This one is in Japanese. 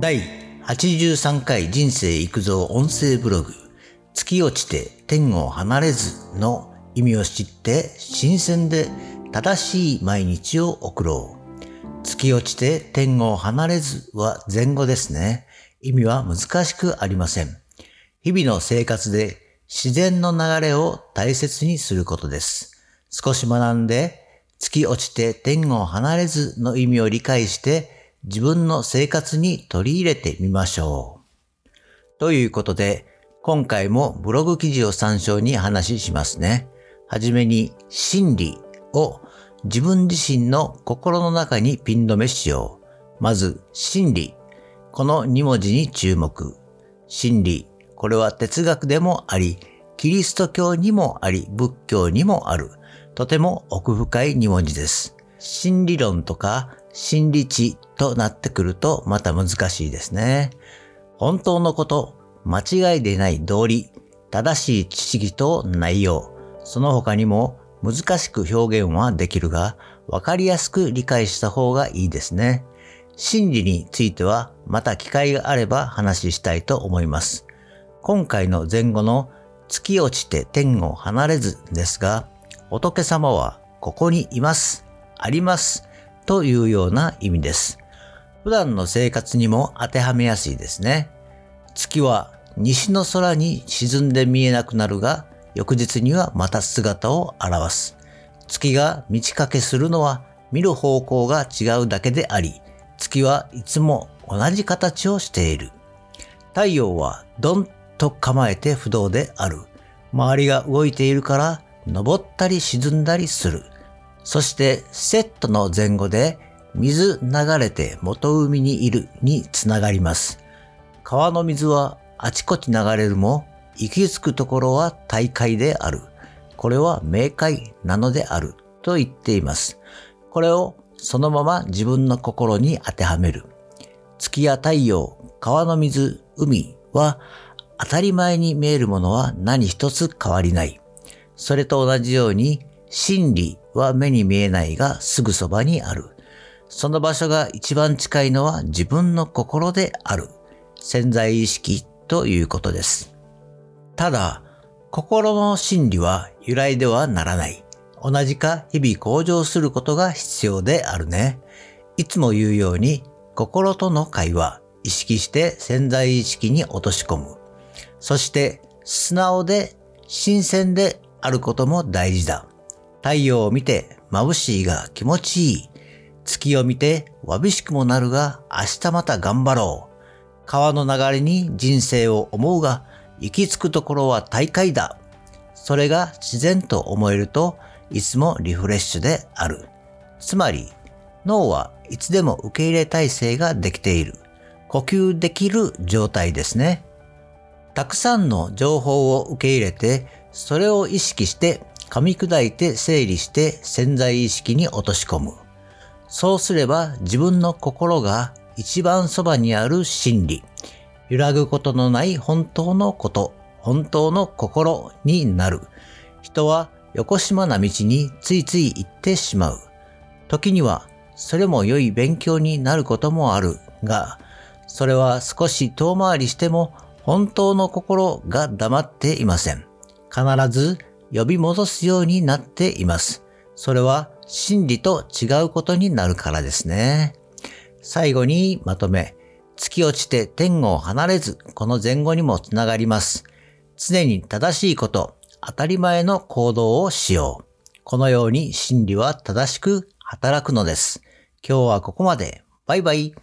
第83回人生育造音声ブログ月落ちて天を離れずの意味を知って新鮮で正しい毎日を送ろう。月落ちて天を離れずは前後ですね。意味は難しくありません。日々の生活で自然の流れを大切にすることです。少し学んで月落ちて天を離れずの意味を理解して自分の生活に取り入れてみましょう。ということで、今回もブログ記事を参照に話しますね。はじめに真理を自分自身の心の中にピン止めしよう。まず、真理。この2文字に注目。真理。これは哲学でもあり、キリスト教にもあり、仏教にもある。とても奥深い2文字です。真理論とか真理知となってくるとまた難しいですね。本当のこと、間違いでない道理、正しい知識と内容、その他にも難しく表現はできるが、わかりやすく理解した方がいいですね。真理についてはまた機会があれば話したいと思います。今回の前後の月落ちて天を離れずですが、仏様はここにいます、あります、というような意味です。普段の生活にも当てはめやすいですね。月は西の空に沈んで見えなくなるが、翌日にはまた姿を現す。月が満ち欠けするのは見る方向が違うだけであり、月はいつも同じ形をしている。太陽はドンと構えて不動である。周りが動いているから登ったり沈んだりする。そしてセットの前後で水流れて元海にいるにつながります。川の水はあちこち流れるも行き着くところは大海である。これは明快なのであると言っています。これをそのまま自分の心に当てはめる。月や太陽、川の水、海は当たり前に見えるものは何一つ変わりない。それと同じように、真理は目に見えないがすぐそばにある。その場所が一番近いのは自分の心である。潜在意識ということです。ただ、心の真理は由来ではならない。同じか日々向上することが必要であるね。いつも言うように、心との会話、意識して潜在意識に落とし込む。そして、素直で新鮮であることも大事だ。太陽を見て眩しいが気持ちいい。月を見てわびしくもなるが明日また頑張ろう。川の流れに人生を思うが行き着くところは大海だ。それが自然と思えるといつもリフレッシュである。つまり脳はいつでも受け入れ体制ができている。呼吸できる状態ですね。たくさんの情報を受け入れてそれを意識して噛み砕いて整理して潜在意識に落とし込む。そうすれば自分の心が一番そばにある真理、揺らぐことのない本当のこと、本当の心になる。人は横島な道についつい行ってしまう。時にはそれも良い勉強になることもあるが、それは少し遠回りしても本当の心が黙っていません。必ず呼び戻すようになっています。それは真理と違うことになるからですね。最後にまとめ、月落ちて天を離れず、この前後にもつながります。常に正しいこと、当たり前の行動をしよう。このように真理は正しく働くのです。今日はここまで。バイバイ。